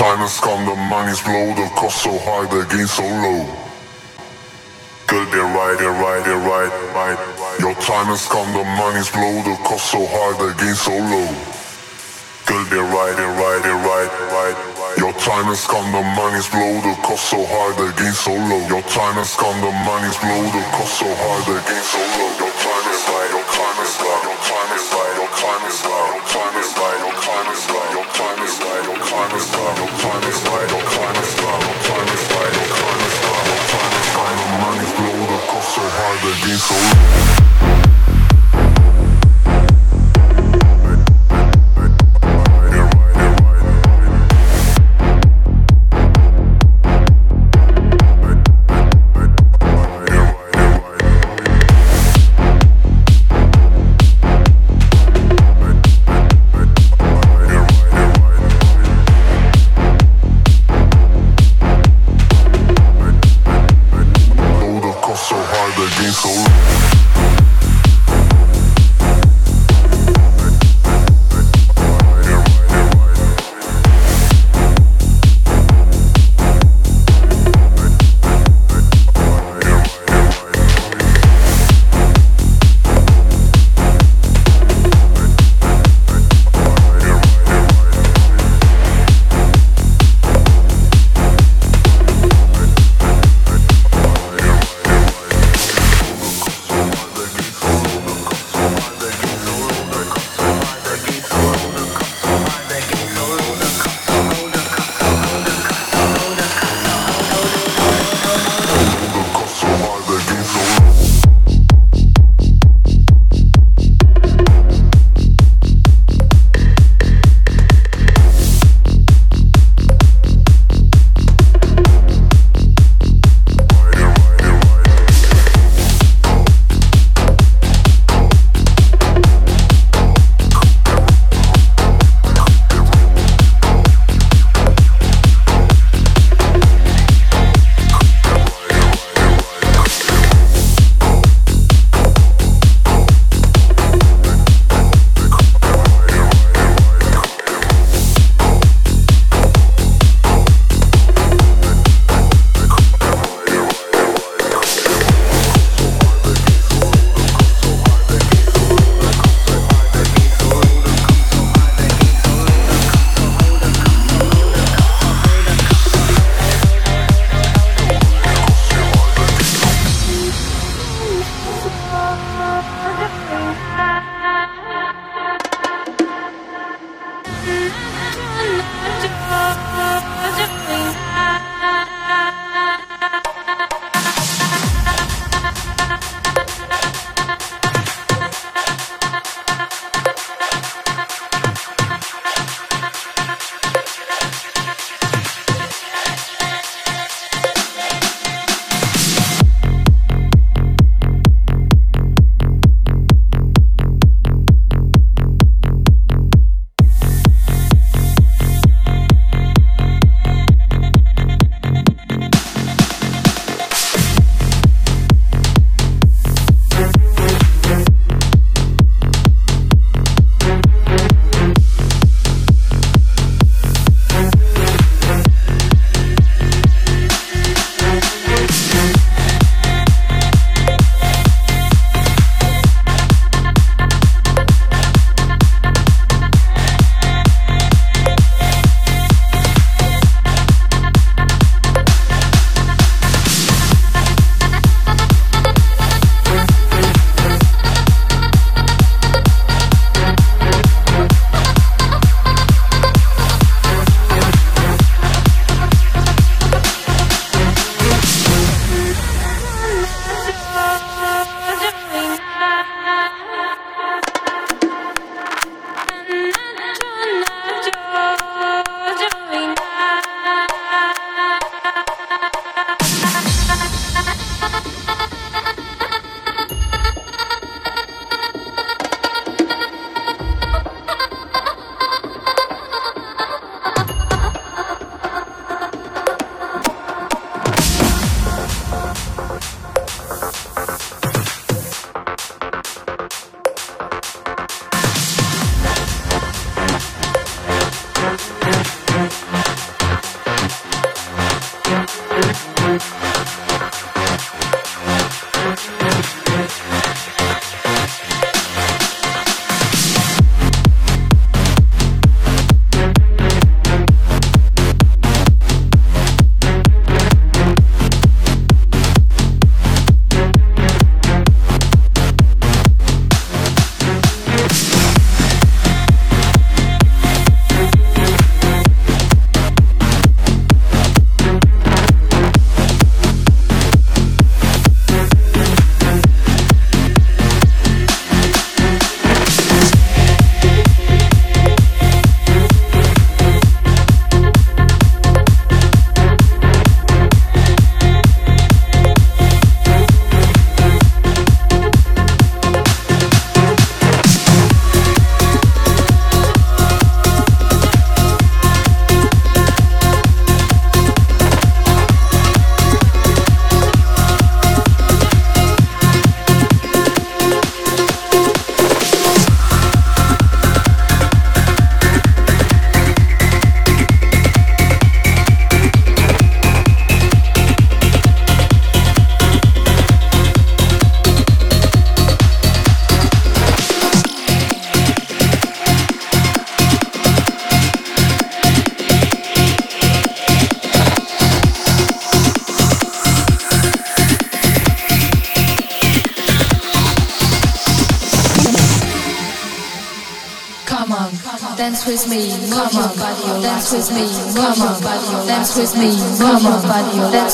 China scum, the money's low, the cost so high, the gain so low. Girl, they're right, they're right, they're right, right. Your time has come, the money's low, the cost so high, the gain so low. Girl, they're right, they're right, they're right, right. Your time has come, the money's low, the cost so high, the gain so low. Your time has come, the money's low, the cost so high, the gain so low. Your time is right against the wall.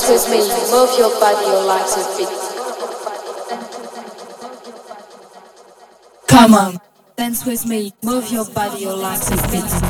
Body, dance move your body, your legs a bit. Come on, dance with me, move your body, your legs a bit.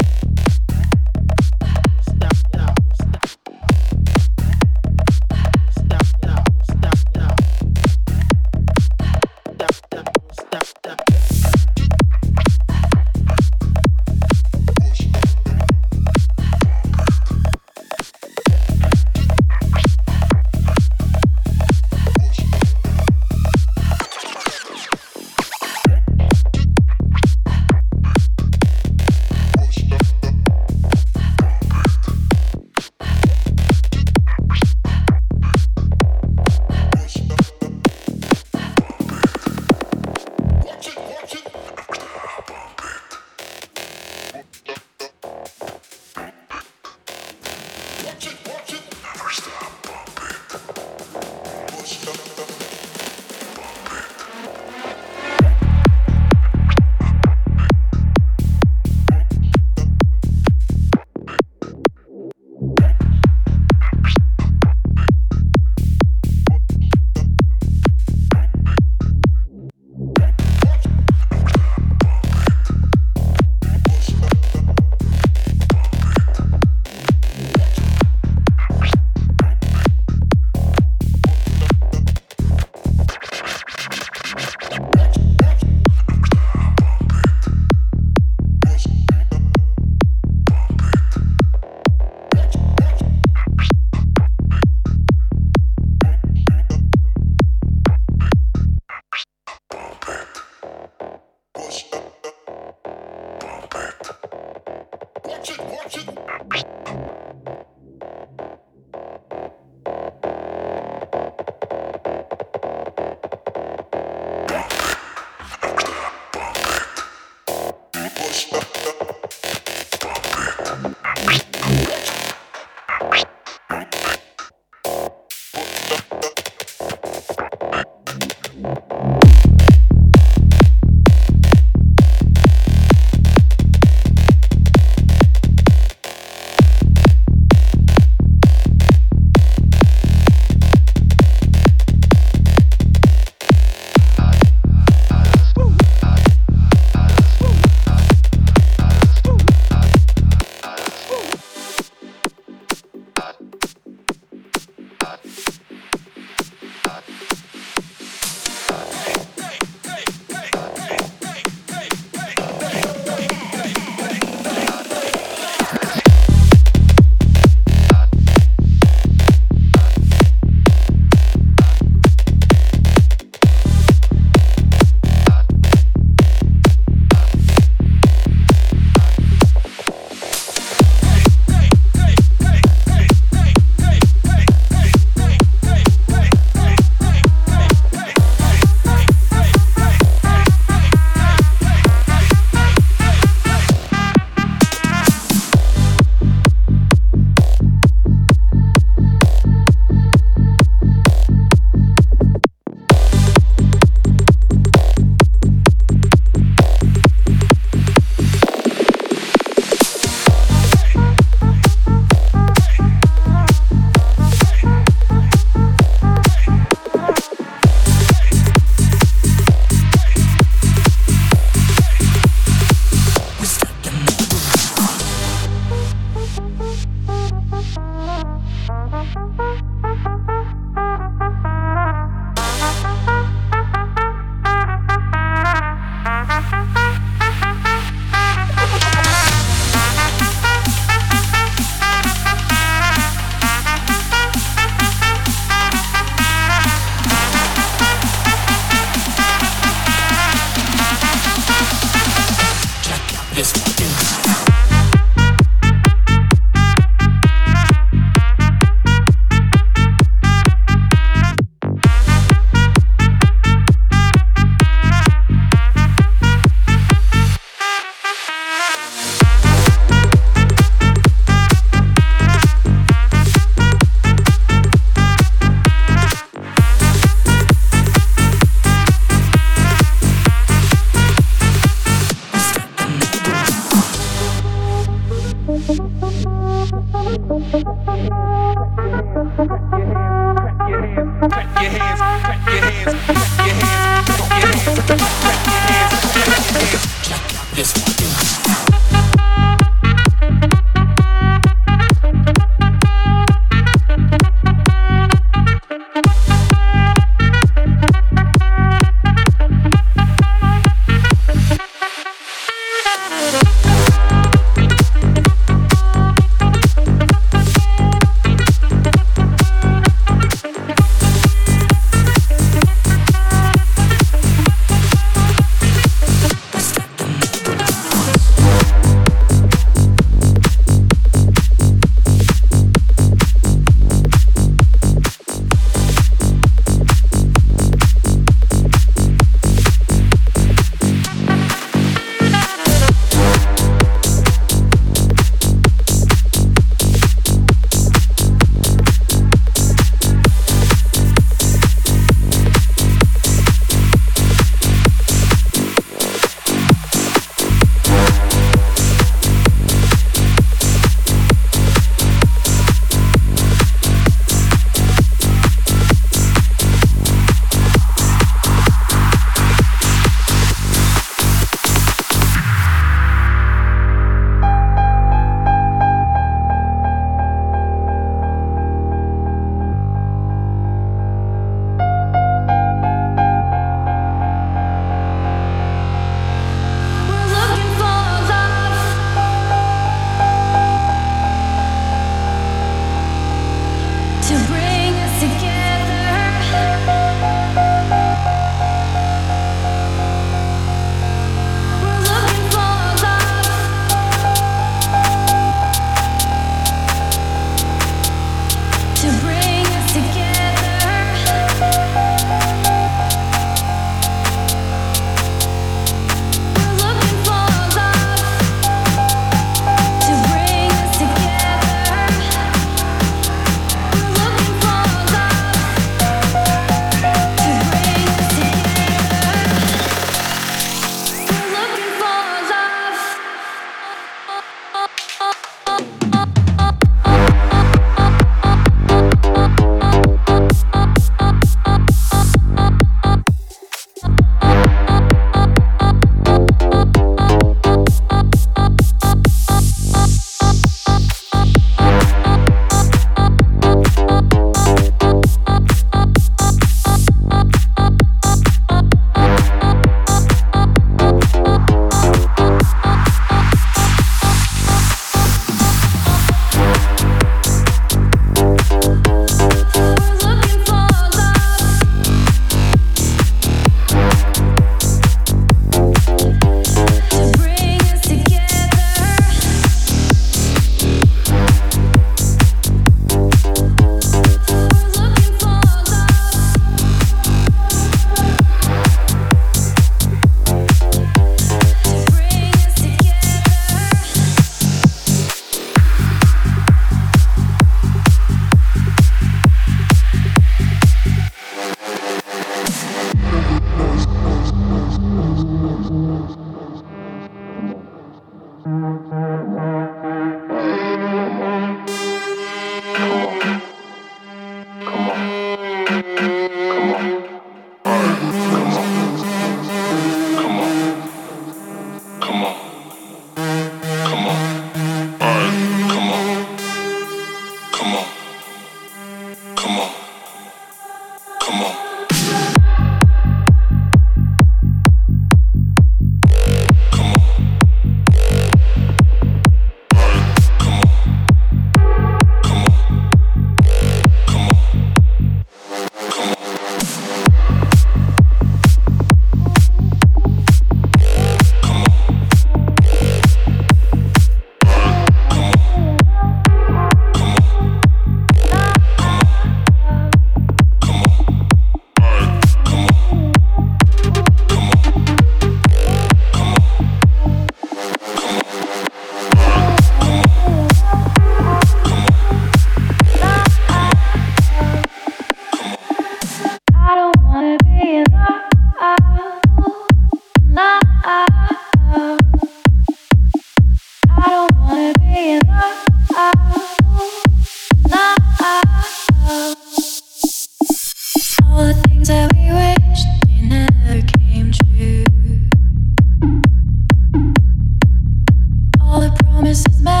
promises made.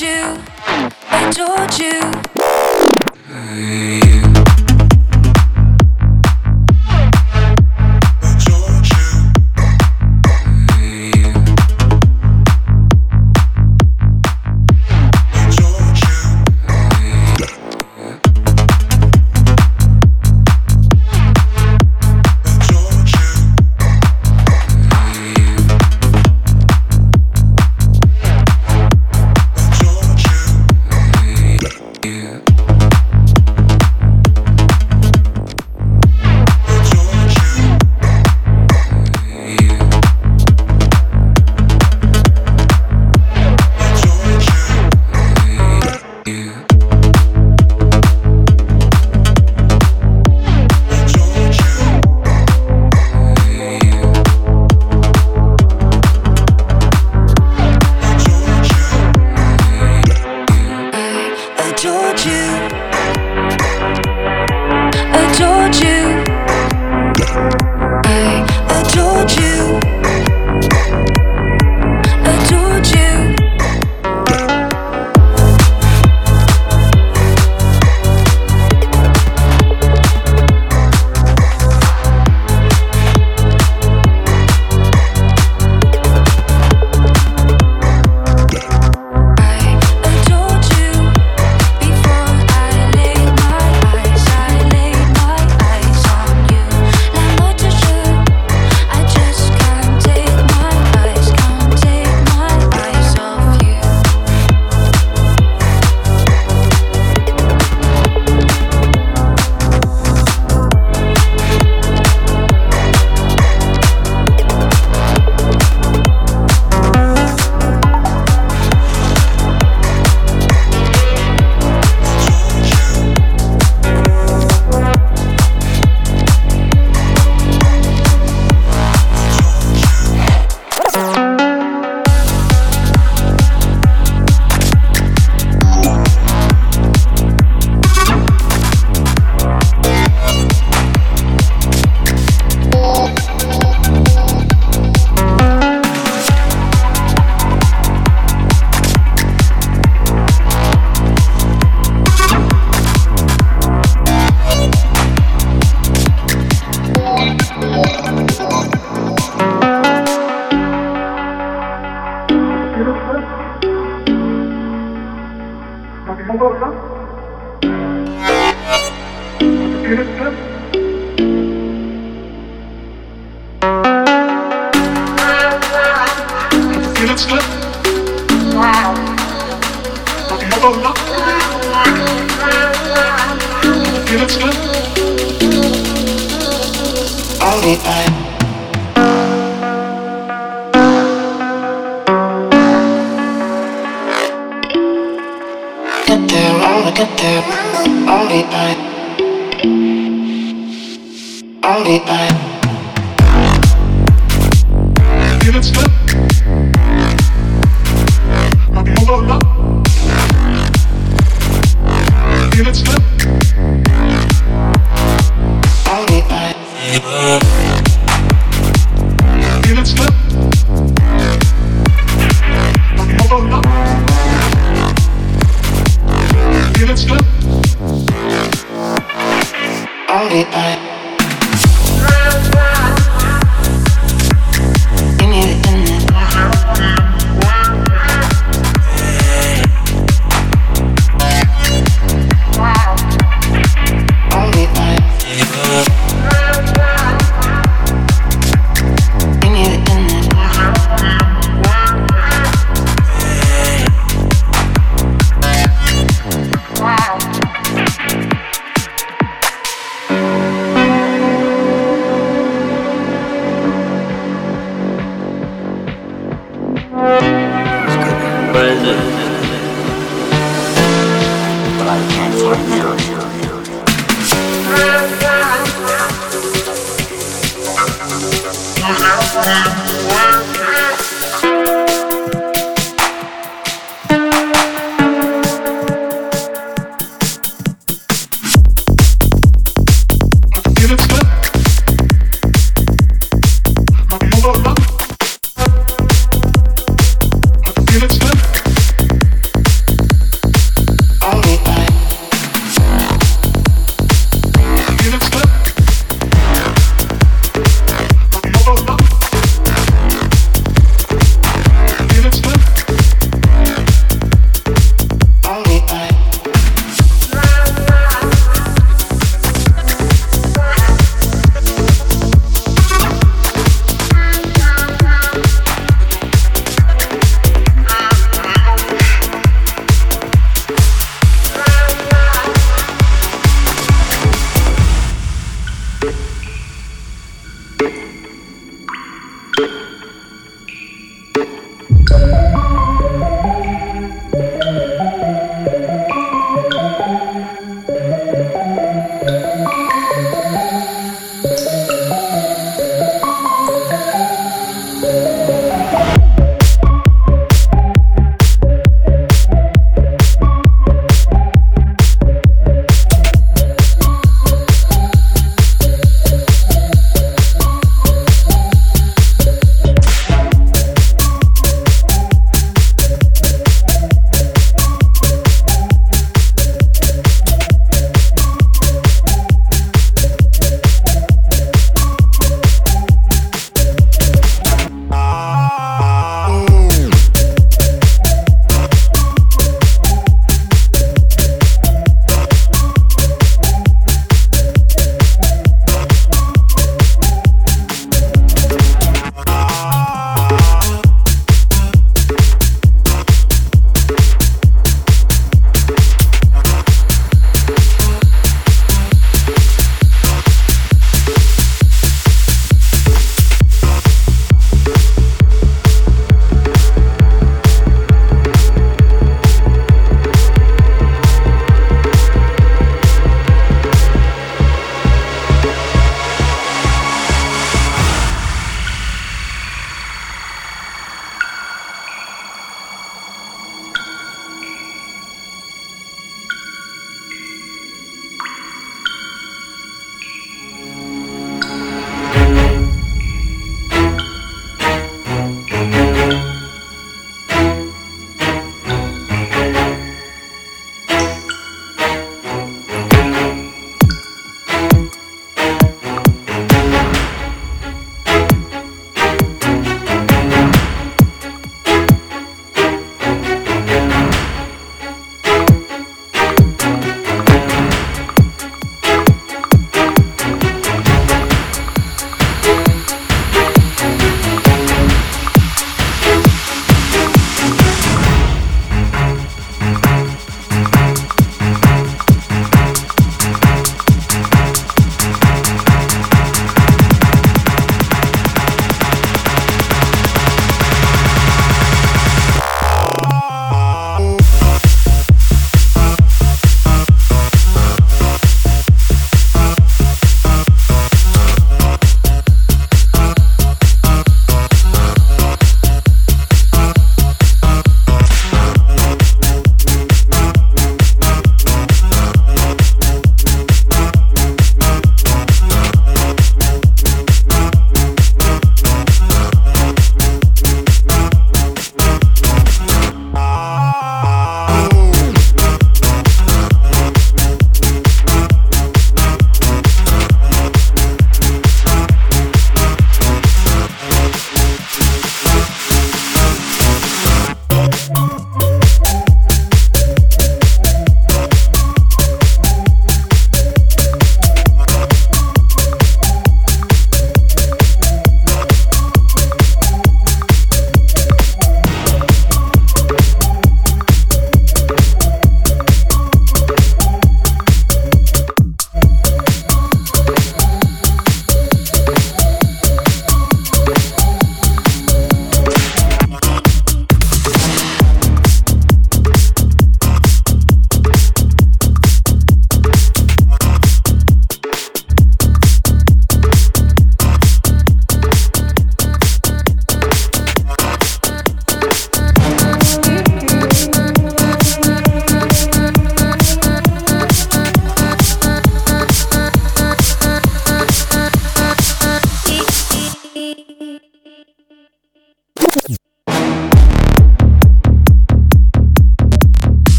you,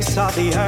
face of the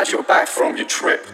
glad you're back from your trip.